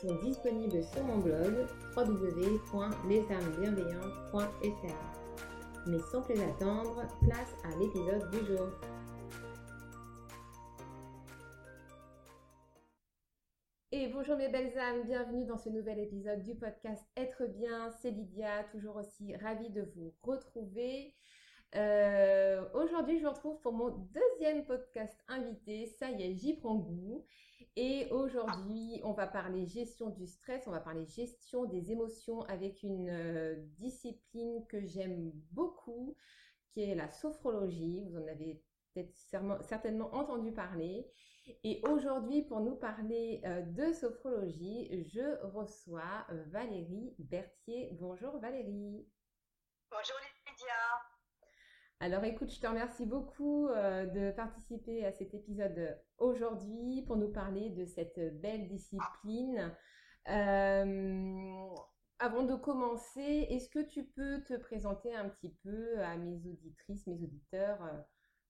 sont disponibles sur mon blog www.lesamesbienveillantes.fr. Mais sans plus attendre, place à l'épisode du jour. Et bonjour mes belles âmes, bienvenue dans ce nouvel épisode du podcast Être bien, c'est Lydia, toujours aussi ravie de vous retrouver. Euh, aujourd'hui, je vous retrouve pour mon deuxième podcast invité. Ça y est, j'y prends goût. Et aujourd'hui, on va parler gestion du stress, on va parler gestion des émotions avec une euh, discipline que j'aime beaucoup, qui est la sophrologie. Vous en avez certainement entendu parler. Et aujourd'hui, pour nous parler euh, de sophrologie, je reçois Valérie Berthier. Bonjour Valérie. Bonjour Lydia. Alors écoute, je te remercie beaucoup euh, de participer à cet épisode aujourd'hui pour nous parler de cette belle discipline. avant de commencer, est-ce que tu peux te présenter un petit peu à mes auditrices, mes auditeurs,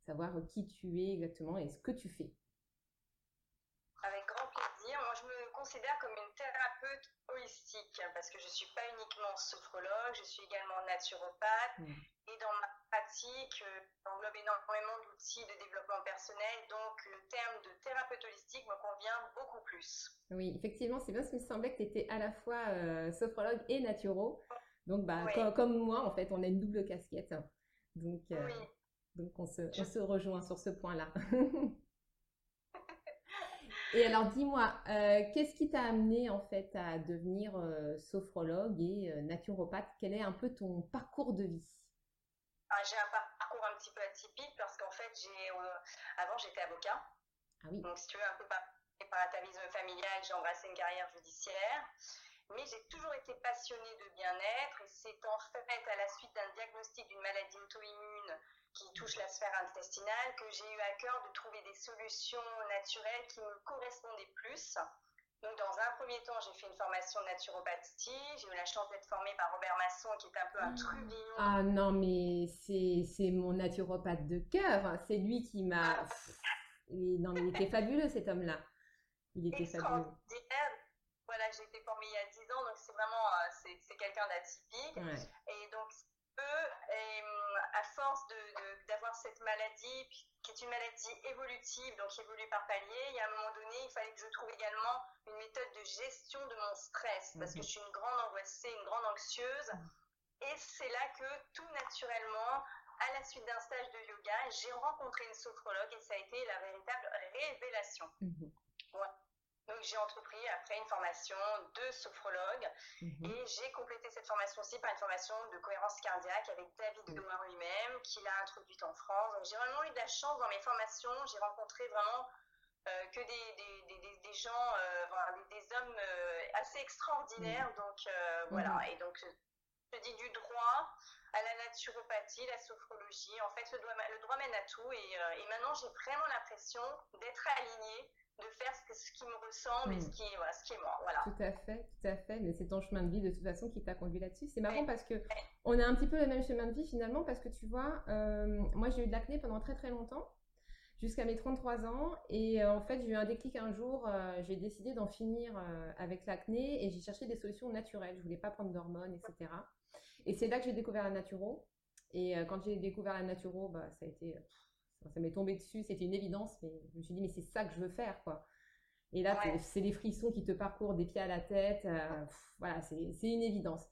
savoir qui tu es exactement et ce que tu fais? Considère comme une thérapeute holistique parce que je ne suis pas uniquement sophrologue, je suis également naturopathe. Et dans ma pratique, euh, j'englobe énormément d'outils de développement personnel, donc le terme de thérapeute holistique me convient beaucoup plus. Oui, effectivement, c'est bien ce qui me semblait que tu étais à la fois euh, sophrologue et naturo. Donc, bah, comme, moi, en fait, on a une double casquette. Donc, euh, donc on, se, on se rejoint sur ce point-là. Et alors, dis-moi, euh, qu'est-ce qui t'a amené en fait à devenir euh, sophrologue et euh, naturopathe? Quel est un peu ton parcours de vie? J'ai un parcours un petit peu atypique parce qu'en fait, j'ai, avant, j'étais avocat. Ah oui. Donc, si tu veux, un peu par, par atavisme familial, j'ai embrassé une carrière judiciaire. Mais j'ai toujours été passionnée de bien-être et c'est en fait à la suite d'un diagnostic d'une maladie auto-immune qui touche la sphère intestinale, que j'ai eu à cœur de trouver des solutions naturelles qui me correspondaient plus. Donc, dans un premier temps, j'ai fait une formation de naturopathie. J'ai eu la chance d'être formée par Robert Masson, qui est un peu un ah. trubillon. Ah non, mais c'est mon naturopathe de cœur. C'est lui qui m'a. Ah. Non, mais il était fabuleux, cet homme-là. Il était fabuleux. Voilà, j'ai été formée il y a 10 ans, donc c'est vraiment euh, c'est quelqu'un d'atypique. Et donc, à force d'avoir de, cette maladie, qui est une maladie évolutive, donc qui évolue par palier, il y a un moment donné, il fallait que je trouve également une méthode de gestion de mon stress, parce que je suis une grande angoissée, une grande anxieuse. Et c'est là que tout naturellement, à la suite d'un stage de yoga, j'ai rencontré une sophrologue et ça a été la véritable révélation. Mhm. Donc j'ai entrepris après une formation de sophrologue mhm. et j'ai complété cette formation aussi par une formation de cohérence cardiaque avec David mhm. lui-même qui l'a introduite en France. Donc j'ai vraiment eu de la chance dans mes formations, j'ai rencontré vraiment euh, que des, des, des, des gens, euh, des, hommes euh, assez extraordinaires. Mhm. Donc voilà, et donc je dis du droit à la naturopathie, la sophrologie. En fait, le droit, le droit mène à tout et, et maintenant j'ai vraiment l'impression d'être alignée de faire ce, qui me ressemble et ce hmm. qui, voilà, ce qui est moi. Voilà. Tout à fait, tout à fait. Mais c'est ton chemin de vie de toute façon qui t'a conduit là-dessus. C'est marrant parce que on a un petit peu le même chemin de vie finalement parce que tu vois, euh, moi j'ai eu de l'acné pendant très très longtemps jusqu'à mes 33 ans. Et euh, en fait, j'ai eu un déclic un jour. Euh, j'ai décidé d'en finir avec l'acné et j'ai cherché des solutions naturelles. Je voulais pas prendre d'hormones, etc. Et c'est là que j'ai découvert la naturo. Et quand j'ai découvert la naturo, bah, ça a été ça m'est tombé dessus, c'était une évidence, mais je me suis dit, mais c'est ça que je veux faire, quoi. Et là, c'est des frissons qui te parcourent des pieds à la tête. Euh, voilà, c'est une évidence.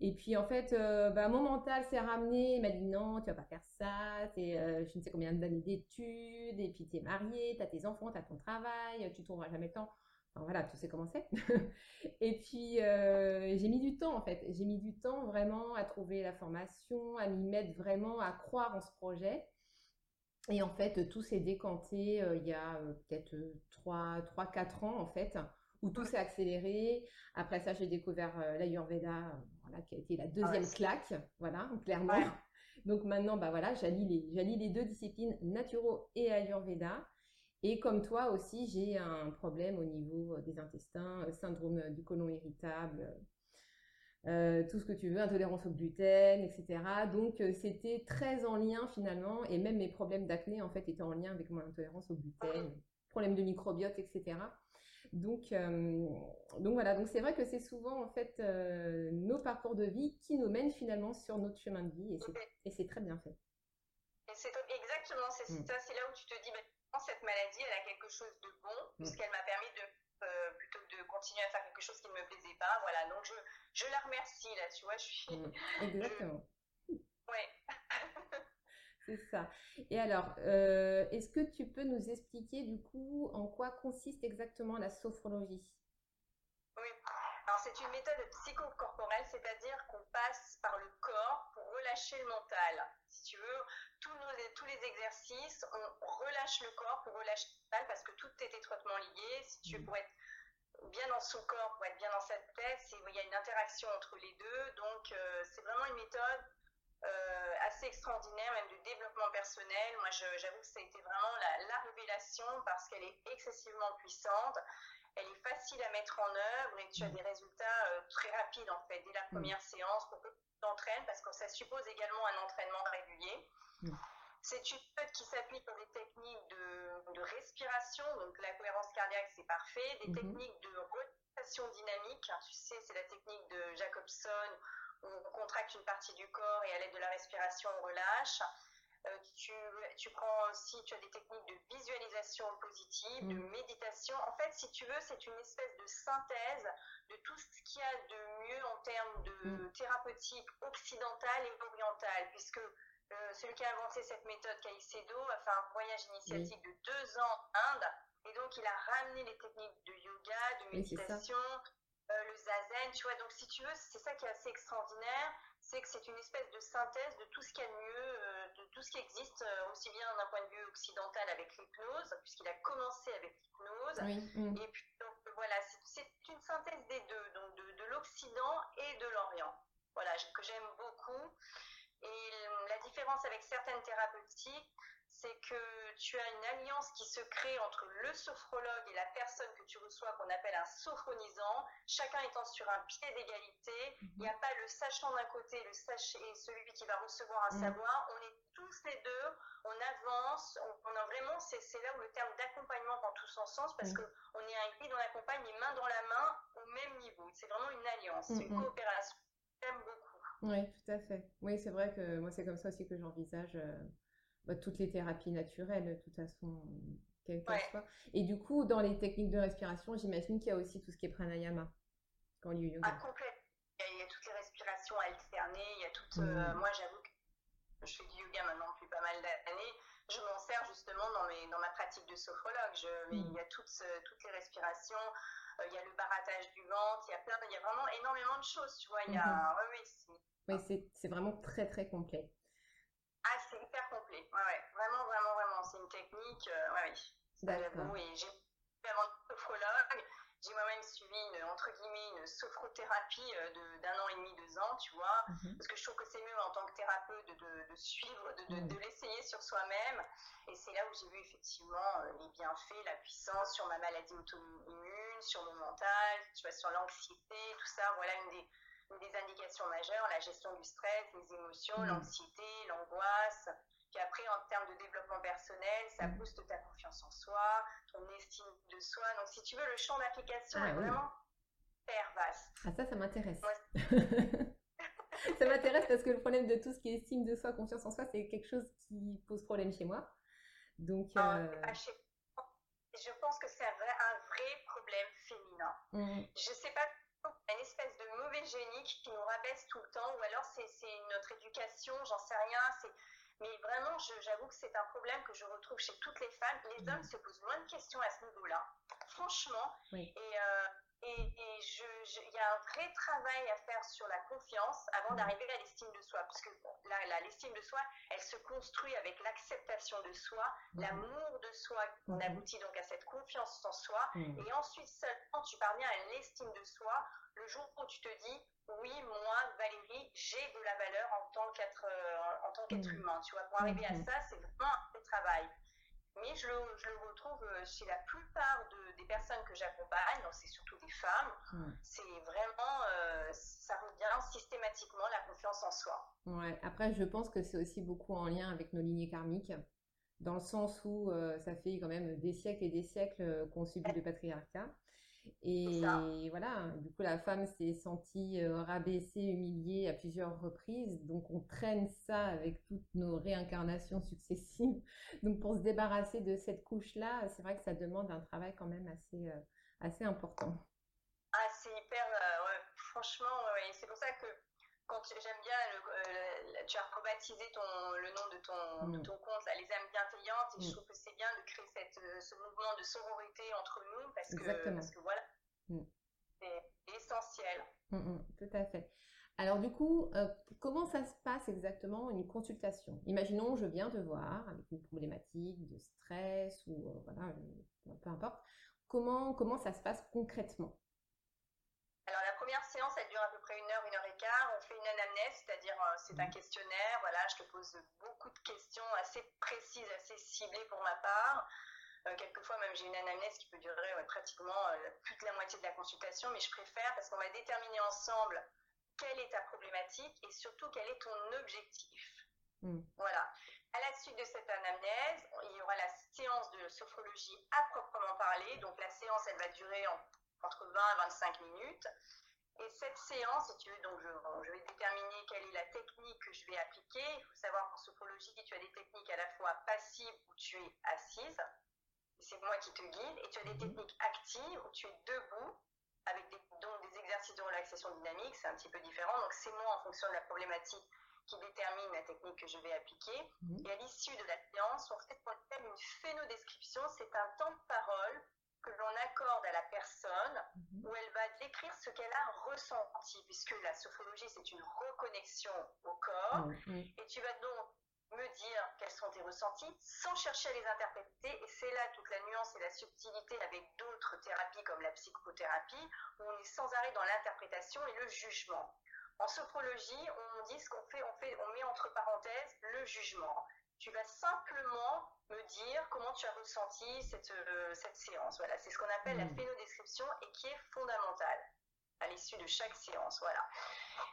Et puis, en fait, euh, bah, mon mental s'est ramené. Il m'a dit, non, tu vas pas faire ça. Tu euh, je ne sais combien d'années d'études. Et puis, tu es marié, tu as tes enfants, tu as ton travail. Tu trouveras jamais le temps. Enfin, voilà, tu sais comment c'est. et puis, j'ai mis du temps, en fait. J'ai mis du temps vraiment à trouver la formation, à m'y mettre vraiment, à croire en ce projet. Et en fait, tout s'est décanté euh, il y a euh, peut-être 3-4 ans, en fait, où tout s'est accéléré. Après ça, j'ai découvert l'Ayurveda, voilà, qui a été la deuxième claque, voilà, clairement. Donc maintenant, bah voilà, j'allie les, les deux disciplines, naturo et Ayurveda. Et comme toi aussi, j'ai un problème au niveau des intestins, syndrome du côlon irritable, euh, tout ce que tu veux, intolérance au gluten, etc. Donc euh, c'était très en lien finalement, et même mes problèmes d'acné en fait étaient en lien avec mon intolérance au gluten, problème de microbiote, etc. Donc, euh, donc voilà, donc c'est vrai que c'est souvent en fait nos parcours de vie qui nous mènent finalement sur notre chemin de vie, et c'est très bien fait. exactement, c'est mm. ça, c'est là où tu te dis, ben, cette maladie, elle a quelque chose de bon, mm. puisqu'elle m'a permis de continuer à faire quelque chose qui ne me plaisait pas. Voilà, donc je, je la remercie là, tu vois, je suis. Exactement. Ouais. C'est ça. Et alors, euh, est-ce que tu peux nous expliquer du coup en quoi consiste exactement la sophrologie? Oui. Alors, c'est une méthode psychocorporelle, c'est-à-dire qu'on passe par le corps pour relâcher le mental. Si tu veux, tous, nos, tous les exercices, on relâche le corps pour relâcher le mental parce que tout est étroitement lié. Si tu veux, pour être bien dans son corps, pour être bien dans sa tête, il y a une interaction entre les deux. Donc, euh, c'est vraiment une méthode euh, assez extraordinaire, même de développement personnel. Moi, j'avoue que ça a été vraiment la, révélation parce qu'elle est excessivement puissante. Elle est facile à mettre en œuvre et tu as des résultats euh, très rapides en fait dès la mm. première séance pour que tu t'entraînes parce que ça suppose également un entraînement régulier. C'est une méthode qui s'applique dans des techniques de, respiration, donc la cohérence cardiaque, c'est parfait, des mhm. techniques de rotation dynamique, tu sais, c'est la technique de Jacobson, où on contracte une partie du corps et à l'aide de la respiration, on relâche. Euh, tu, tu, prends aussi, tu as des techniques de visualisation positive, de mhm. méditation. En fait, si tu veux, c'est une espèce de synthèse de tout ce qu'il y a de mieux en termes de mhm. thérapeutique occidentale et orientale, puisque euh, celui qui a inventé cette méthode, Caicedo, a fait un voyage initiatique de deux ans en Inde. Et donc, il a ramené les techniques de yoga, de méditation, euh, le zazen, tu vois. Donc, si tu veux, c'est ça qui est assez extraordinaire, c'est que c'est une espèce de synthèse de tout ce qu'il y a de mieux, euh, de tout ce qui existe, aussi bien d'un point de vue occidental avec l'hypnose, puisqu'il a commencé avec l'hypnose. Et puis, donc, voilà, c'est une synthèse des deux, donc de, de l'Occident et de l'Orient. Voilà, que j'aime beaucoup. Et la différence avec certaines thérapeutiques, c'est que tu as une alliance qui se crée entre le sophrologue et la personne que tu reçois, qu'on appelle un sophronisant, chacun étant sur un pied d'égalité. Il n'y a pas le sachant d'un côté le sach et celui qui va recevoir un mm. savoir. On est tous les deux, on avance, on, a vraiment, c'est là où le terme d'accompagnement prend tout son sens parce mm. qu'on est un guide, on accompagne les mains dans la main au même niveau. C'est vraiment une alliance, c'est une coopération. J'aime beaucoup. Oui, tout à fait. Oui, c'est vrai que moi, c'est comme ça aussi que j'envisage euh, bah, toutes les thérapies naturelles, de toute façon, quelles qu'elles soient. Et du coup, dans les techniques de respiration, j'imagine qu'il y a aussi tout ce qui est pranayama, quand il yoga. Ah, complètement. Il y, a, toutes les respirations alternées, il y a toutes... Euh, mmh. moi, j'avoue que je fais du yoga maintenant depuis pas mal d'années. Je m'en sers justement dans, mes, dans ma pratique de sophrologue. Je, mmh. Il y a toutes, euh, toutes les respirations. Il y a le barattage du ventre, il y a plein, il y a vraiment énormément de choses, tu vois. Il y a, mmh. oui, oui, oui, c'est vraiment très, très complet. Ah, c'est hyper complet. Ouais, ouais. Vraiment, vraiment, vraiment. C'est une technique. Euh, ouais, oui. D'accord. Et j'ai avant sophrologue, j'ai moi-même suivi une, entre guillemets, une sophrothérapie euh, d'un an et demi, deux ans, tu vois. Mhm. Parce que je trouve que c'est mieux en tant que thérapeute de, de, suivre, de, de, mhm. de l'essayer sur soi-même. Et c'est là où j'ai vu effectivement euh, les bienfaits, la puissance sur ma maladie auto-immune, sur mon mental, tu vois, sur l'anxiété, tout ça. Voilà une des des indications majeures, la gestion du stress, les émotions, mm. l'anxiété, l'angoisse. Puis après, en termes de développement personnel, ça mm. booste ta confiance en soi, ton estime de soi. Donc, si tu veux, le champ d'application ah est vraiment hyper vaste. Ah, ça, ça m'intéresse. ça m'intéresse parce que le problème de tout ce qui est estime de soi, confiance en soi, c'est quelque chose qui pose problème chez moi. Donc, ah, euh... Ah, je pense que c'est un vrai, un vrai problème Mm. Je sais pas une espèce de mauvais génie qui nous rabaisse tout le temps, ou alors c'est notre éducation, j'en sais rien. Mais vraiment, j'avoue que c'est un problème que je retrouve chez toutes les femmes. Les hommes se posent moins de questions à ce niveau-là. franchement. Et, euh, et, il y a un vrai travail à faire sur la confiance avant d'arriver à l'estime de soi. Parce que l'estime de soi, elle se construit avec l'acceptation de soi, l'amour de soi. On aboutit donc à cette confiance en soi. Et ensuite, seulement, tu parviens à l'estime de soi le jour où tu te dis, oui, moi, Valérie, j'ai de la valeur en tant qu'être euh, en tant qu'être humain. Tu vois, pour arriver à ça, c'est vraiment un travail. Mais je le, je le, retrouve euh, chez la plupart de, des personnes que j'accompagne, donc c'est surtout des femmes. C'est vraiment, euh, ça revient systématiquement la confiance en soi. Ouais. Après, je pense que c'est aussi beaucoup en lien avec nos lignées karmiques, dans le sens où euh, ça fait quand même des siècles et des siècles qu'on subit le patriarcat. Et voilà, du coup, la femme s'est sentie euh, rabaissée, humiliée à plusieurs reprises. Donc, on traîne ça avec toutes nos réincarnations successives. Donc, pour se débarrasser de cette couche-là, c'est vrai que ça demande un travail quand même assez, euh, assez important. Ah, c'est hyper. Euh, ouais, franchement, c'est pour ça que j'aime bien, euh, tu as rebaptisé ton, le nom de ton, de mm. ton compte, là, les âmes bienveillantes, et je mm. trouve que c'est bien de créer cette, euh, ce mouvement de sororité entre nous, parce que, parce que voilà, mm. c'est essentiel. tout à fait. Alors du coup, euh, comment ça se passe exactement une consultation? Imaginons, je viens te voir avec une problématique de stress ou voilà, peu importe. Comment, comment ça se passe concrètement? Première séance, elle dure à peu près une heure, une heure et quart. On fait une anamnèse, c'est-à-dire euh, c'est un questionnaire. Voilà, je te pose beaucoup de questions assez précises, assez ciblées pour ma part. Euh, quelquefois, même, j'ai une anamnèse qui peut durer pratiquement euh, plus de la moitié de la consultation, mais je préfère parce qu'on va déterminer ensemble quelle est ta problématique et surtout quel est ton objectif. Hmm. Voilà. À la suite de cette anamnèse, il y aura la séance de sophrologie à proprement parler. Donc, la séance, elle va durer entre 20 et 25 minutes. Et cette séance, si tu veux, donc je, vais déterminer quelle est la technique que je vais appliquer. Il faut savoir qu'en sophrologie, tu as des techniques à la fois passives où tu es assise, c'est moi qui te guide, et tu as des mhm. techniques actives où tu es debout avec des, donc des exercices de relaxation dynamique, c'est un petit peu différent. Donc c'est moi en fonction de la problématique qui détermine la technique que je vais appliquer. Mhm. Et à l'issue de la séance, on fait ce qu'on appelle une phénodescription. C'est un temps de parole que l'on accorde à la personne mhm. où elle va décrire ce qu'elle a ressenti, puisque la sophrologie, c'est une reconnexion au corps. Et tu vas donc me dire quels sont tes ressentis sans chercher à les interpréter. Et c'est là toute la nuance et la subtilité avec d'autres thérapies comme la psychothérapie, où on est sans arrêt dans l'interprétation et le jugement. En sophrologie, on dit ce qu'on fait, on fait, on met entre parenthèses le jugement tu vas simplement me dire comment tu as ressenti cette, euh, cette séance. Voilà, c'est ce qu'on appelle la hmm. phénodescription et qui est fondamentale à l'issue de chaque séance. Voilà.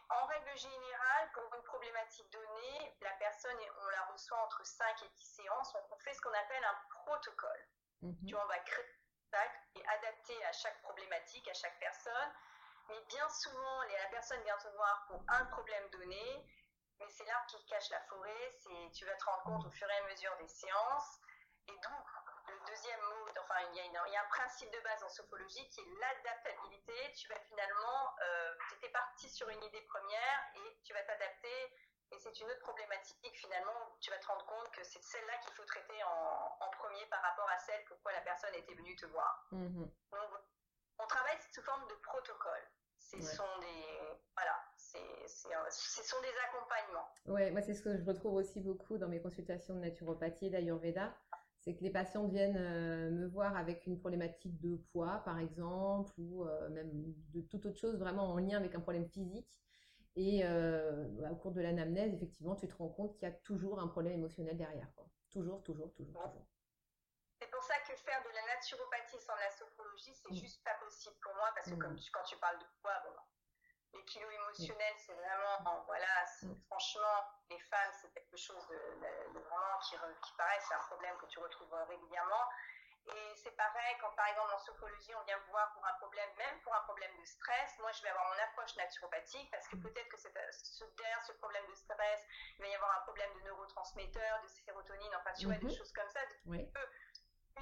En règle générale, pour une problématique donnée, la personne, on la reçoit entre 5 et 10 séances. On fait ce qu'on appelle un protocole. Mhm. Tu vois, on va créer un et adapter à chaque problématique, à chaque personne. Mais bien souvent, la personne vient te voir pour un problème donné mais c'est l'arbre qui cache la forêt, c'est, tu vas te rendre compte au fur et à mesure des séances. Et donc, le deuxième mot, enfin, il y, a il y a un principe de base en sophologie qui est l'adaptabilité. Tu vas finalement, euh, tu étais parti sur une idée première et tu vas t'adapter. Et c'est une autre problématique finalement, tu vas te rendre compte que c'est celle-là qu'il faut traiter en, en, premier par rapport à celle pourquoi la personne était venue te voir. Mm-hmm. Donc, on travaille sous forme de protocole. Ce sont des, voilà, ce sont des accompagnements. Ouais, moi c'est ce que je retrouve aussi beaucoup dans mes consultations de naturopathie et d'ayurveda. C'est que les patients viennennent euh, me voir avec une problématique de poids, par exemple, ou euh, même de toute autre chose vraiment en lien avec un problème physique. Et euh, bah, au cours de l'anamnèse, effectivement, tu te rends compte qu'il y a toujours un problème émotionnel derrière. Toujours, toujours, toujours, toujours. C'est pour ça que faire de la naturopathie sans la sophrologie, c'est mm. juste pas possible pour moi, parce que mm. comme quand tu parles de poids, bon, kilos émotionnels, c'est vraiment, voilà, mm. franchement, les femmes, c'est quelque chose de, vraiment qui, qui paraît, c'est un problème que tu retrouves régulièrement. Et c'est pareil, quand par exemple en sophrologie, on vient voir pour un problème, même pour un problème de stress, moi je vais avoir mon approche naturopathique parce que mm. peut-être que ce, derrière ce problème de stress, il va y avoir un problème de neurotransmetteurs, de sérotonine, enfin tu vois, des mm-hmm. choses comme ça. Oui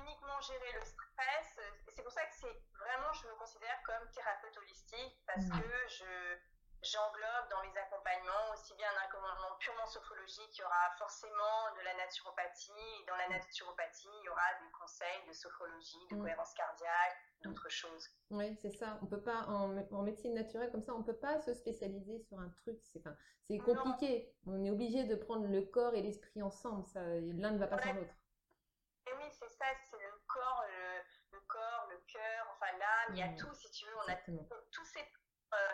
uniquement gérer le stress. C'est pour ça que c'est vraiment, je me considère comme thérapeute holistique parce mm. que je, j'englobe dans mes accompagnements aussi bien un accompagnement purement sophrologique, il y aura forcément de la naturopathie, et dans la naturopathie, il y aura des conseils de sophrologie, de mm. cohérence cardiaque, d'autres choses. Oui, c'est ça. On peut pas, en, en, médecine naturelle comme ça, on peut pas se spécialiser sur un truc. C'est enfin, compliqué. On est obligé de prendre le corps et l'esprit ensemble. L'un ne va pas sans l'autre. Enfin l'âme, il y a tout, si tu veux, on a tous ces euh,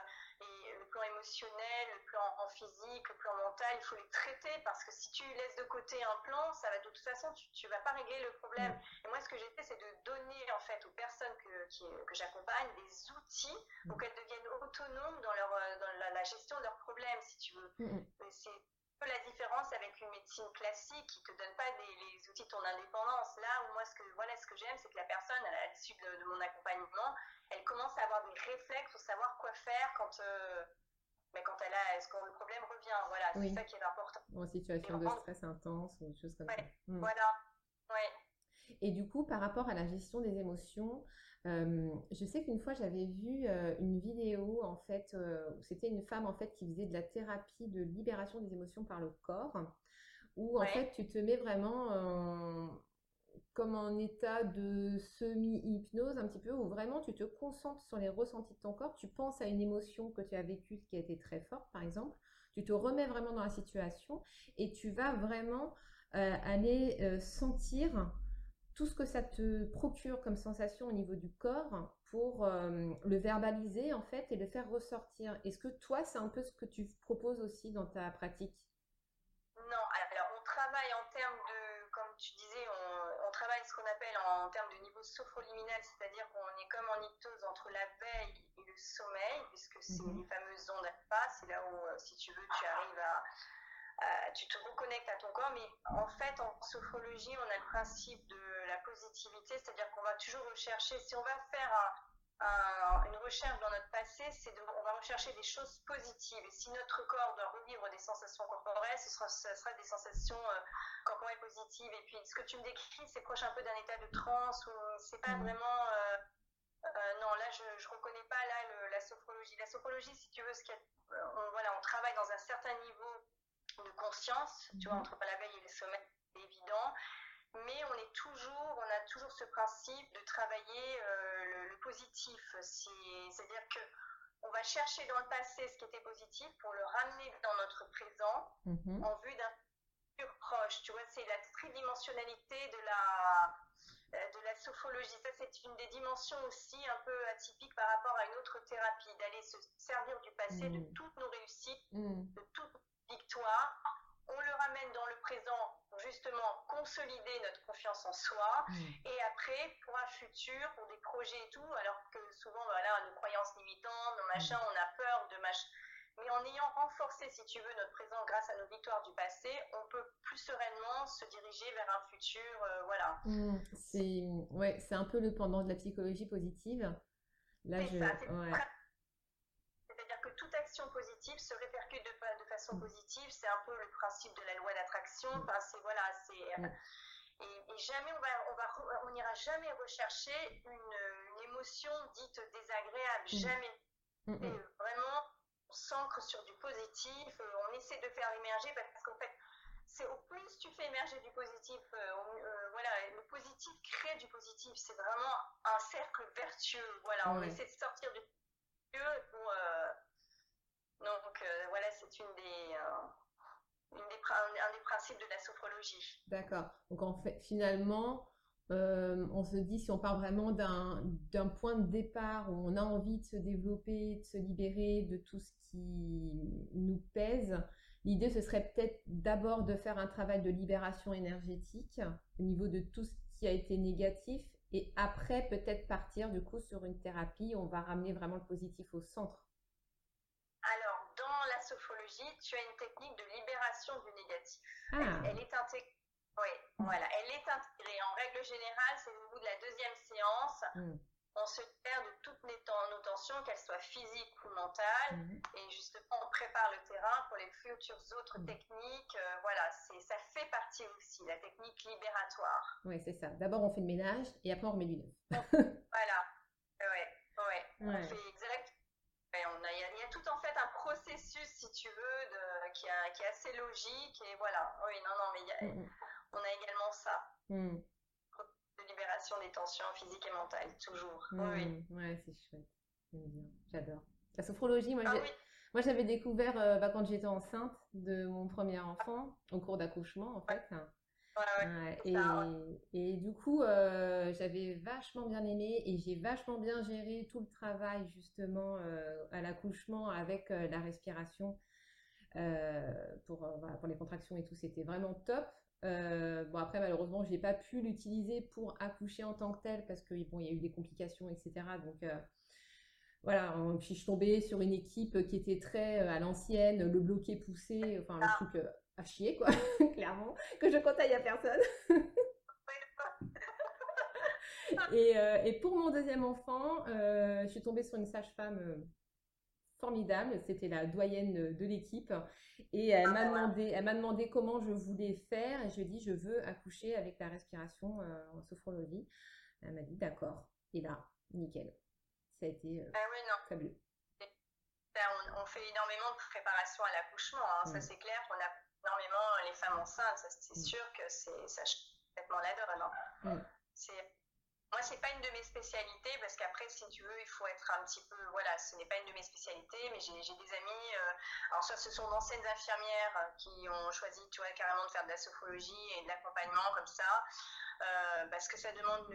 plan émotionnel, le plan en physique, le plan mental, il faut les traiter parce que si tu laisses de côté un plan, ça va de toute façon, tu ne vas pas régler le problème. Mm. Et moi, ce que j'ai fait, c'est de donner en fait aux personnes que, que j'accompagne des outils pour mm. qu'elles deviennent autonomes dans, leur, euh, dans la, gestion de leurs problèmes, si tu veux. Mm, la différence avec une médecine classique qui te donne pas les outils de ton indépendance. Là où moi, ce que, voilà, ce que j'aime, c'est que la personne, à l'issue de, de, mon accompagnement, elle commence à avoir des réflexes pour savoir quoi faire quand, euh, mais quand elle a, est-ce que le problème revient? Voilà, c'est ça qui est important. En situation de stress intense ou des choses comme ça. Hmm. Voilà. Et du coup, par rapport à la gestion des émotions, euh, je sais qu'une fois j'avais vu euh, une vidéo en fait euh, où c'était une femme en fait qui faisait de la thérapie de libération des émotions par le corps, où en fait tu te mets vraiment en, comme en état de semi-hypnose un petit peu, où vraiment tu te concentres sur les ressentis de ton corps, tu penses à une émotion que tu as vécue qui a été très forte par exemple, tu te remets vraiment dans la situation et tu vas vraiment aller sentir tout ce que ça te procure comme sensation au niveau du corps pour euh, le verbaliser en fait et le faire ressortir. Est-ce que toi, c'est un peu ce que tu proposes aussi dans ta pratique? Non, alors on travaille en termes de, comme tu disais, travaille ce qu'on appelle en, termes de niveau sophroliminal, c'est-à-dire qu'on est comme en hypnose entre la veille et le sommeil, puisque c'est mhm. les fameuses ondes alpha, c'est là où, euh, si tu veux, tu arrives à, tu te reconnectes à ton corps, mais en fait, en sophrologie, on a le principe de la positivité, c'est-à-dire qu'on va toujours rechercher, si on va faire un, une recherche dans notre passé, c'est on va rechercher des choses positives. Et si notre corps doit revivre des sensations corporelles, ce sera, ce sera des sensations euh, corporelles positives. Et puis, ce que tu me décris, c'est proche un peu d'un état de transe où c'est pas mmh. vraiment. Euh, euh, non, là, je ne reconnais pas là la sophrologie. La sophrologie, si tu veux, ce on, voilà, on travaille dans un certain niveau de conscience, tu vois, mmh. entre la veille et le sommeil, c'est évident mais on est toujours, on a toujours ce principe de travailler euh, le, positif. C'est-à-dire que on va chercher dans le passé ce qui était positif pour le ramener dans notre présent mhm. en vue d'un futur proche. Tu vois, c'est la tridimensionnalité de la euh, de la sophologie. Ça, c'est une des dimensions aussi un peu atypiques par rapport à une autre thérapie, d'aller se servir du passé, de mhm. toutes nos réussites, mhm. de toutes On le ramène dans le présent justement consolider notre confiance en soi mm. et après pour un futur, pour des projets et tout, alors que souvent voilà, nos croyances limitantes, nos machins, mm. on a peur de machin. Mais en ayant renforcé, si tu veux, notre présent grâce à nos victoires du passé, on peut plus sereinement se diriger vers un futur, euh, voilà. Mm. c'est ouais, c'est un peu le pendant de la psychologie positive. Là, je, ouais toute action positive se répercute de, façon mm. positive. C'est un peu le principe de la loi d'attraction. Mm. Enfin, c'est voilà, c'est mm. et, jamais on va, on va, on n'ira jamais rechercher une, émotion dite désagréable. Jamais. vraiment, on s'ancre sur du positif. Euh, on essaie de faire émerger parce qu'en fait, c'est au plus tu fais émerger du positif, euh, euh, voilà, le positif crée du positif. C'est vraiment un cercle vertueux. Voilà, on essaie de sortir du vertueux pour donc euh, voilà, c'est une des, euh, un des principes de la sophrologie. D'accord. Donc en fait, finalement, euh, on se dit si on part vraiment d'un point de départ où on a envie de se développer, de se libérer de tout ce qui nous pèse, l'idée ce serait peut-être d'abord de faire un travail de libération énergétique au niveau de tout ce qui a été négatif et après peut-être partir du coup sur une thérapie où on va ramener vraiment le positif au centre tu as une technique de libération du négatif. Ah. Elle, est intégrée. Oui, voilà, elle est intégrée. En règle générale, c'est au bout de la deuxième séance, hmm. on se libère de toutes nos tensions, qu'elles soient physiques ou mentales, hmm. et justement, on prépare le terrain pour les futures autres hmm. techniques. Euh, voilà, ça fait partie aussi, la technique libératoire. Oui, c'est ça. D'abord, on fait le ménage, et après, on remet du neuf. voilà, ouais, ouais. On fait exact. il y, a tout en fait un processus, si tu veux, de, qui, est assez logique. Et voilà, oui, non, non, mais mm, mm. on a également ça. Mm. De libération des tensions physiques et mentales, toujours. Oui, Ouais, c'est chouette. J'adore. La sophrologie, moi, ah moi j'avais découvert euh, bah, quand j'étais enceinte de mon premier enfant, au cours d'accouchement, en fait. Et, du coup, euh, j'avais vachement bien aimé et j'ai vachement bien géré tout le travail justement euh, à l'accouchement avec la respiration pour, pour les contractions et tout. C'était vraiment top. bon après malheureusement j'ai pas pu l'utiliser pour accoucher en tant que tel parce que bon il y a eu des complications etc donc voilà, puis je suis tombée sur une équipe qui était très à l'ancienne, le bloqué poussé, enfin le truc à chier, quoi, clairement, que je conseille à personne. et, et, pour mon deuxième enfant, je suis tombée sur une sage-femme formidable, c'était la doyenne de l'équipe, et elle m'a demandé, elle m'a demandé comment je voulais faire, et je lui ai dit je veux accoucher avec la respiration en sophrologie. Elle m'a dit d'accord, et là, nickel. Ça a été euh, fabuleux. On, on, fait énormément de préparation à l'accouchement, hein. ça mm. c'est clair qu'on a énormément les femmes enceintes, c'est mm. sûr que ça change complètement la donne. Hein. Mm. Moi, c'est pas une de mes spécialités parce qu'après, si tu veux, il faut être un petit peu. Voilà, ce n'est pas une de mes spécialités, mais j'ai des amis. Euh, alors, soit ce sont d'anciennes infirmières qui ont choisi, tu vois, carrément de faire de la sophrologie et de l'accompagnement comme ça. Euh, parce que ça demande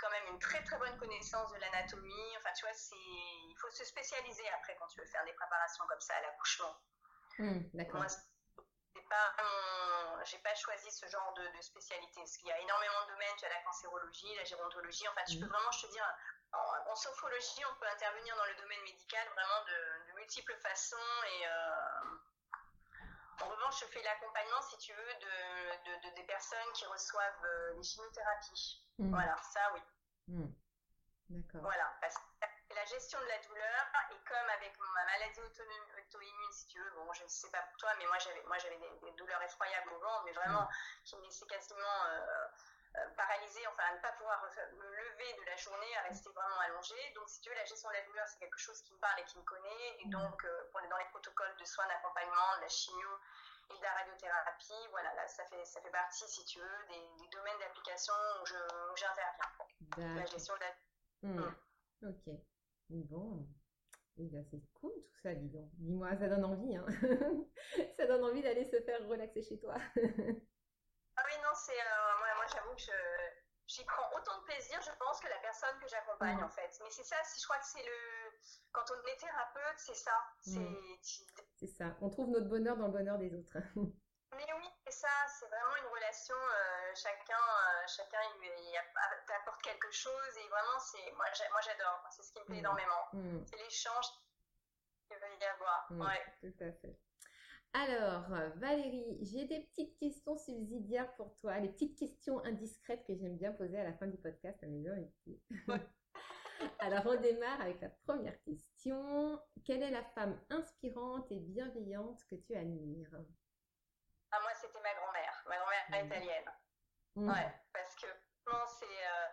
quand même une très très bonne connaissance de l'anatomie. Enfin, tu vois, il faut se spécialiser après quand tu veux faire des préparations comme ça à l'accouchement. Mmh. Moi, pas j'ai pas choisi ce genre de, spécialité parce qu'il y a énormément de domaines. Tu as la cancérologie, la gérontologie. Enfin, tu peux mmh. vraiment, je te dire, en, sophrologie, on peut intervenir dans le domaine médical vraiment de, multiples façons et euh, en revanche, je fais l'accompagnement, si tu veux, de, des personnes qui reçoivent euh, les chimiothérapies. Mmh. Voilà, ça, oui. Mmh. D'accord. Voilà, parce que la gestion de la douleur, et comme avec ma maladie auto-immune, si tu veux, bon, je ne sais pas pour toi, mais moi j'avais, moi, j'avais des, douleurs effroyables au ventre, mais vraiment mmh. qui me laissaient quasiment euh, paralysée, enfin à ne pas pouvoir me lever de la journée, à rester vraiment allongée. Donc, si tu veux, la gestion de la douleur, c'est quelque chose qui me parle et qui me connaît. Et donc, euh, dans les protocoles de soins d'accompagnement, de la chimio et de la radiothérapie, voilà, là, ça fait, ça fait partie, si tu veux, des, domaines d'application où, j'interviens. La gestion de la mmh. Mmh. Ok. Bon. Eh c'est cool tout ça, dis donc. Dis-moi, ça donne envie, hein Ça donne envie d'aller se faire relaxer chez toi. non, c'est... Euh, j'avoue que j'y prends autant de plaisir, je pense, que la personne que j'accompagne, mm. en fait. Mais c'est ça, je crois que c'est le. Quand on est thérapeute, c'est ça. Mm. C'est ça. On trouve notre bonheur dans le bonheur des autres. Mais oui, c'est ça. C'est vraiment une relation. Euh, chacun, euh, chacun il, apporte quelque chose. Et vraiment, c'est moi, j'adore. C'est ce qui me plaît mm. énormément. C'est l'échange qu'il veut y avoir. ouais. Tout à fait. Alors, Valérie, j'ai des petites questions subsidiaires pour toi, les petites questions indiscrètes que j'aime bien poser à la fin du podcast à mes invités. Alors, on démarre avec la première question. Quelle est la femme inspirante et bienveillante que tu admires? Ah, Moi, c'était ma grand-mère, ma grand-mère mmh. italienne. Mmh. Ouais, parce que c'est euh,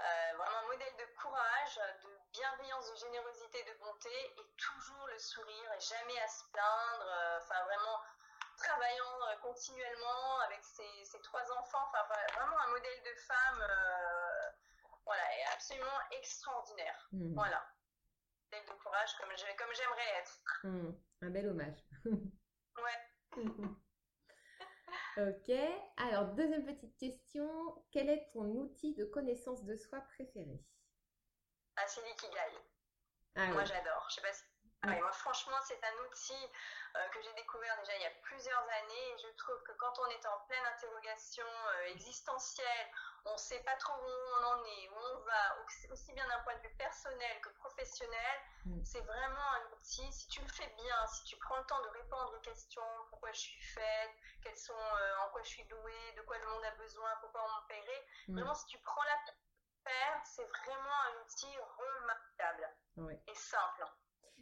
euh, vraiment un modèle de courage, de bienveillance, de générosité, de bonté et toujours le sourire et jamais à se plaindre. Euh, enfin, vraiment travaillant euh, continuellement avec ses, trois enfants. Enfin, vraiment un modèle de femme, voilà, absolument extraordinaire. Hmm. Voilà. Modèle de courage comme, comme j'aimerais être. Hmm. Un bel hommage. ouais. Ok. Alors, deuxième petite question. Quel est ton outil de connaissance de soi préféré? Ah, c'est l'ikigai. Ah moi, j'adore. Je sais pas si... Ah moi, franchement, c'est un outil euh, que j'ai découvert déjà il y a plusieurs années. Et je trouve que quand on est en pleine interrogation euh, existentielle, on ne sait pas trop où on en est, où on va, aussi bien d'un point de vue personnel que professionnel, mm. c'est vraiment un outil. Si tu le fais bien, si tu prends le temps de répondre aux questions, pourquoi je suis faite, quels sont, euh, en quoi je suis douée, de quoi le monde a besoin, pourquoi on m'en mm. vraiment, si tu prends la c'est vraiment un outil remarquable et simple.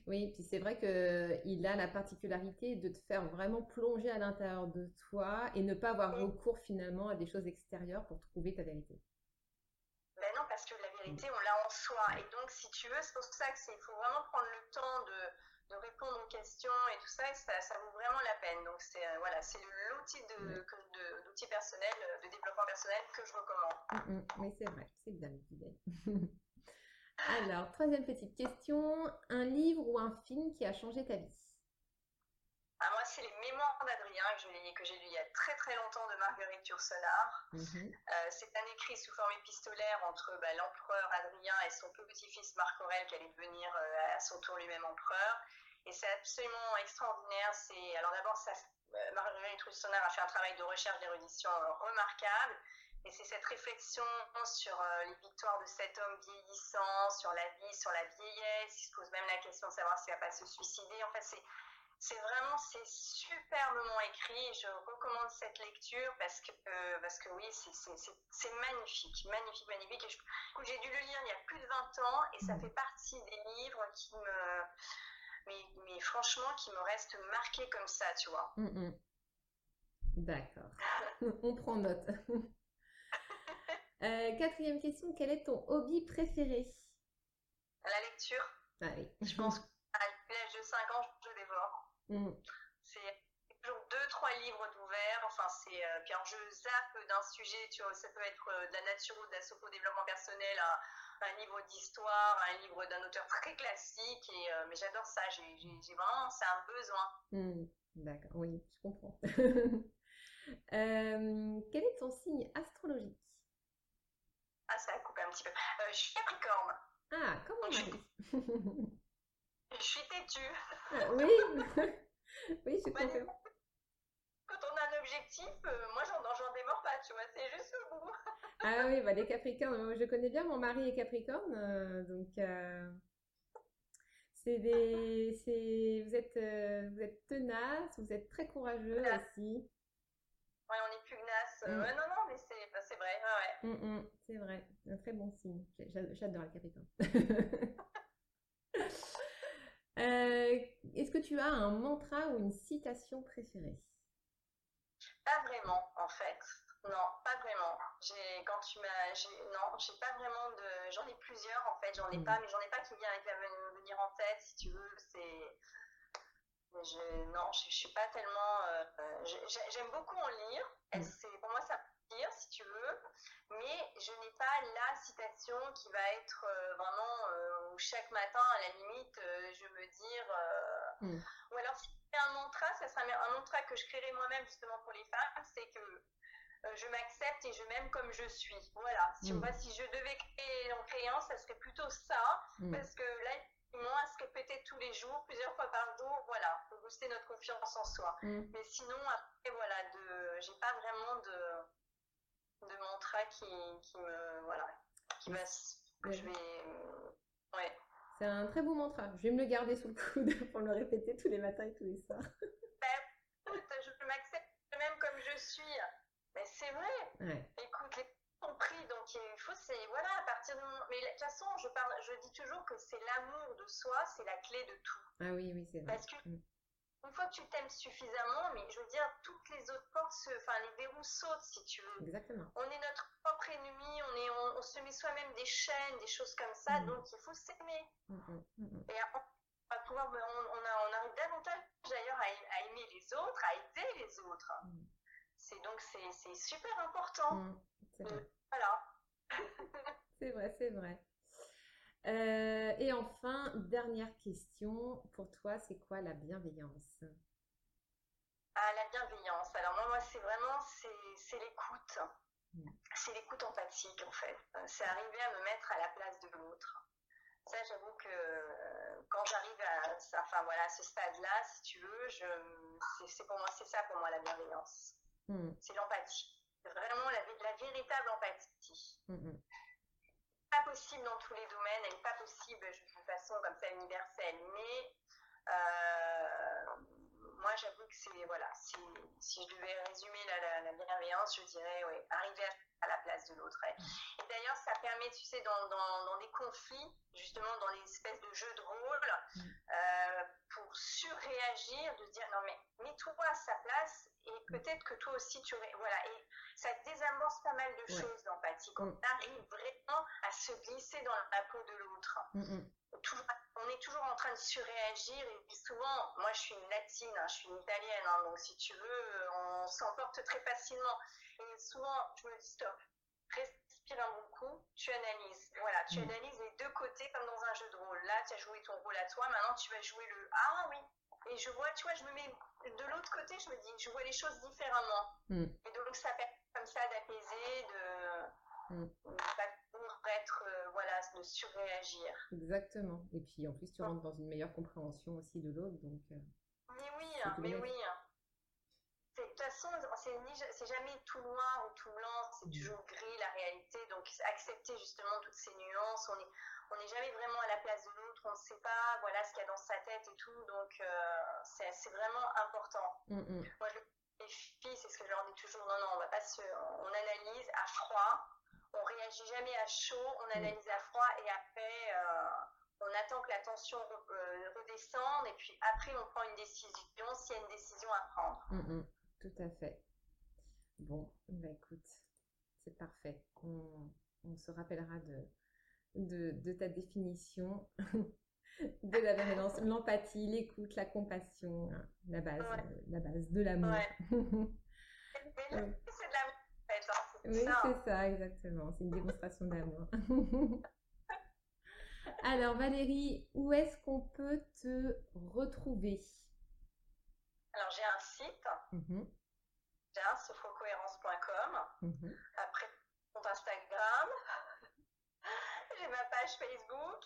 Oui, puis c'est vrai qu'il a la particularité de te faire vraiment plonger à l'intérieur de toi et ne pas avoir recours finalement à des choses extérieures pour trouver ta vérité. Ben non, parce que la vérité, on l'a en soi. Et donc, si tu veux, c'est pour ça qu'il faut vraiment prendre le temps de, de répondre aux questions et tout ça, et ça, ça vaut vraiment la peine. Donc c'est voilà, c'est l'outil de, d'outil personnel, de développement personnel que je recommande. Mm, oui, c'est vrai, c'est bien Alors, troisième petite question, un livre ou un film qui a changé ta vie? Ah, moi, c'est les Mémoires d'Adrien que, j'ai lu il y a très très longtemps de Marguerite Yourcenar. Mhm. Euh, c'est un écrit sous forme épistolaire entre bah, l'empereur Adrien et son petit-fils Marc Aurèle qui allait devenir euh, à son tour lui-même empereur. Et c'est absolument extraordinaire. C'est alors d'abord, euh, Marguerite Yourcenar a fait un travail de recherche d'érudition remarquable. Et c'est cette réflexion sur les victoires de cet homme vieillissant, sur la vie, sur la vieillesse. Il se pose même la question de savoir s'il va pas se suicider. En fait, c'est c'est vraiment, c'est superbement écrit. Je recommande cette lecture parce que, euh, parce que oui, c'est magnifique, magnifique, magnifique. J'ai dû le lire il y a plus de 20 ans et ça fait partie des livres qui me, mais, mais franchement, qui me restent marqués comme ça, tu vois. Mm, mm. D'accord. On prend note. Euh, quatrième question, quel est ton hobby préféré? La lecture. Allez. Je pense qu'à l'âge de 5 ans, je dévore. Mm. C'est toujours deux, trois livres d'ouvert. Enfin, c'est. Euh, puis alors, je zappe d'un sujet, tu vois, ça peut être euh, de la nature ou de la sopo développement personnel, un, un livre d'histoire, un livre d'un auteur très classique. Et, euh, mais j'adore ça. J'ai vraiment. C'est un besoin. Mm. D'accord, oui, je comprends. quel est ton signe astrologique? Ah, ça a coupé un petit peu. je suis Capricorne. Ah, comment je... Je suis têtue. Ah, oui, oui, je comprends. Quand on a un objectif, euh, moi j'en démords pas, tu vois, c'est juste au bout. ah oui, bah, les Capricornes, je connais bien, mon mari est Capricorne, euh, donc euh, c'est des, c'est, vous êtes, vous êtes tenace, vous êtes très courageux aussi. Ouais, on est pugnace. Mm. Ouais, non, non, mais c'est, c'est vrai, ouais. Mm, mm, c'est vrai, un très bon signe. J'adore les Capricornes. Euh, est-ce que tu as un mantra ou une citation préférée? Pas vraiment, en fait. Non, pas vraiment. J'ai, quand tu m'as, non, j'ai pas vraiment de, j'en ai plusieurs en fait, j'en ai hmm. pas, mais j'en ai pas qui vient, venir en tête, si tu veux. C'est, je, non, je, suis pas tellement. Euh, j'aime beaucoup en lire. Hmm. C'est, pour moi, ça lire si tu veux, mais je n'ai pas la citation qui va être euh, vraiment où chaque matin, à la limite, je me dire. Hmm. Ou alors, si c'est un mantra, ça sera un mantra que je créerai moi-même justement pour les femmes, c'est que je m'accepte et je m'aime comme je suis. Voilà. Si, si je devais créer en créant, ça serait plutôt ça, parce que là, moi, à se répéter tous les jours, plusieurs fois par jour, voilà, pour booster notre confiance en soi. Mais sinon, après, voilà, de, j'ai pas vraiment de, de mantra qui, qui me, voilà, qui va, que je vais, ouais. C'est un très beau mantra. Je vais me le garder sous le coude pour le répéter tous les matins et tous les soirs. Ben, écoute, je m'accepte même comme je suis. Mais c'est vrai. Ouais. Il faut, c'est, voilà, à partir du moment. Mais de toute façon, je, parle, je dis toujours que c'est l'amour de soi, c'est la clé de tout. Ah oui, oui, c'est vrai. Parce que mm une fois que tu t'aimes suffisamment, mais je veux dire, toutes les autres portes, se, enfin les verrous sautent si tu veux. Exactement. On est notre propre ennemi, on, est, on, se met soi-même des chaînes, des choses comme ça, mm. donc il faut s'aimer. Mm, Et on, va pouvoir, on, on, arrive davantage d'ailleurs à, aimer les autres, à aider les autres. C'est donc c'est super important. Euh, voilà. C'est vrai, c'est vrai. Euh, et enfin, dernière question, pour toi, c'est quoi la bienveillance? Ah, La bienveillance, alors moi, moi c'est vraiment, c'est l'écoute. C'est l'écoute empathique, en fait. C'est arriver à me mettre à la place de l'autre. Ça, j'avoue que euh, quand j'arrive à, enfin, voilà, à ce stade-là, si tu veux, c'est pour moi, c'est ça pour moi la bienveillance. Mm. C'est l'empathie. Vraiment la, la véritable empathie. Mm, pas possible dans tous les domaines, elle n'est pas possible de façon comme ça universelle, mais euh, moi j'avoue que c'est, voilà, si, je devais résumer la, la, bienveillance, je dirais, oui, arriver à, la place de l'autre. Et, d'ailleurs, ça permet, tu sais, dans, dans, dans, des conflits, justement dans des espèces de jeux de rôle, mm. euh, pour surréagir, de dire, non mais mets-toi à sa place et mm. peut-être que toi aussi tu... Voilà, et ça désamorce pas mal de choses l'empathie. Quand mm. on arrive vraiment à se glisser dans la peau de l'autre. Mm, on est toujours en train de surréagir et souvent, moi je suis une latine, hein, je suis une italienne, hein, donc si tu veux, on s'emporte très facilement. Et souvent, je me dis stop, respire un bon coup, tu analyses. Voilà, tu mm. analyses les deux côtés comme dans un jeu de rôle. Là, tu as joué ton rôle à toi, maintenant tu vas jouer le Ah oui. Et je vois, tu vois, je me mets de l'autre côté, je me dis, je vois les choses différemment. Mm. Et donc ça permet comme ça d'apaiser, de, mm. Pour être, euh, voilà, de surréagir. Exactement. Et puis en plus, tu rentres dans une meilleure compréhension aussi de l'autre. Donc, euh, mais oui, mais oui toute façon, c'est jamais tout noir ou tout blanc, c'est mm. toujours gris la réalité. Donc accepter justement toutes ces nuances, on n'est on jamais vraiment à la place de l'autre, on ne sait pas voilà ce qu'il y a dans sa tête et tout. Donc euh, c'est vraiment important. Mm, mm. Moi, les filles, c'est ce que je leur dis toujours. Non, non, on va pas se, on analyse à froid, on réagit jamais à chaud, on analyse à froid et après. Euh, on attend que la tension euh, redescende et puis après on prend une décision s'il y a une décision à prendre. Tout à fait. Bon, bah écoute, c'est parfait. On, se rappellera de, de, ta définition de la bienveillance, l'empathie, l'écoute, la compassion, hein, la base, la base de l'amour. c'est de l'amour, en fait. Oui, c'est ça, exactement. C'est une démonstration d'amour. Alors Valérie, où est-ce qu'on peut te retrouver? Alors, j'ai un site, mmh. j'ai un sophocohérence.com. Mmh. Après, mon Instagram. j'ai ma page Facebook.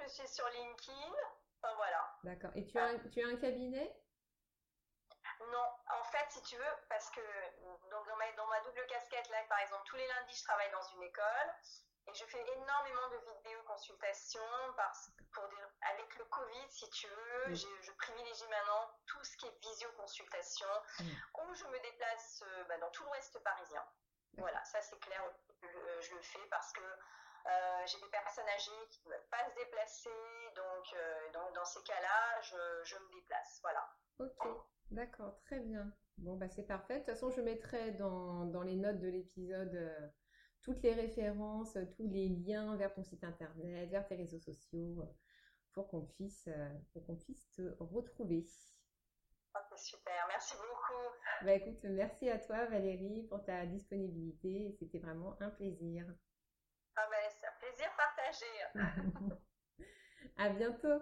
Je suis sur LinkedIn. Enfin, voilà. D'accord. Et tu as, tu as un cabinet? Non, en fait, si tu veux, parce que donc dans, ma, dans ma double casquette, là, par exemple, tous les lundis, je travaille dans une école. Et je fais énormément de vidéos consultations parce pour avec le Covid, si tu veux, je privilégie maintenant tout ce qui est visioconsultation où je me déplace euh, bah, dans tout l'ouest parisien. Voilà, ça c'est clair, je, le fais parce que euh, j'ai des personnes âgées qui ne peuvent pas se déplacer, donc, euh, donc dans ces cas-là, je, je, me déplace. Voilà. Ok, d'accord, très bien. Bon, bah c'est parfait. De toute façon, je mettrai dans, dans les notes de l'épisode toutes les références, tous les liens vers ton site internet, vers tes réseaux sociaux, pour qu'on puisse, euh, pour qu'on puisse te retrouver. Ah, super, merci beaucoup. Bah écoute, merci à toi Valérie pour ta disponibilité. C'était vraiment un plaisir. Ah ben, c'est un plaisir partagé. à bientôt.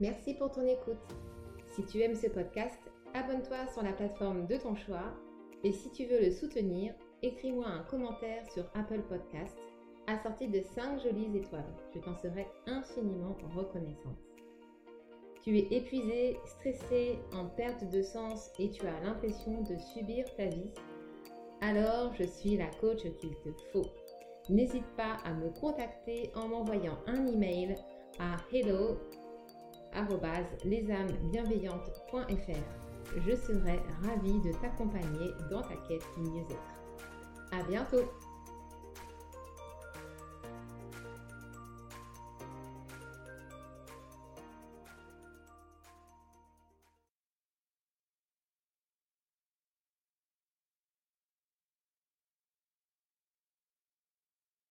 Merci pour ton écoute. Si tu aimes ce podcast, abonne-toi sur la plateforme de ton choix et si tu veux le soutenir, écris-moi un commentaire sur Apple Podcast assorti de 5 jolies étoiles. Je t'en serai infiniment reconnaissante. Tu es épuisé, stressé, en perte de sens et tu as l'impression de subir ta vie Alors je suis la coach qu'il te faut. N'hésite pas à me contacter en m'envoyant un email à hello lesamesbienveillantes.fr. Je serai ravie de t'accompagner dans ta quête mieux-être. À bientôt!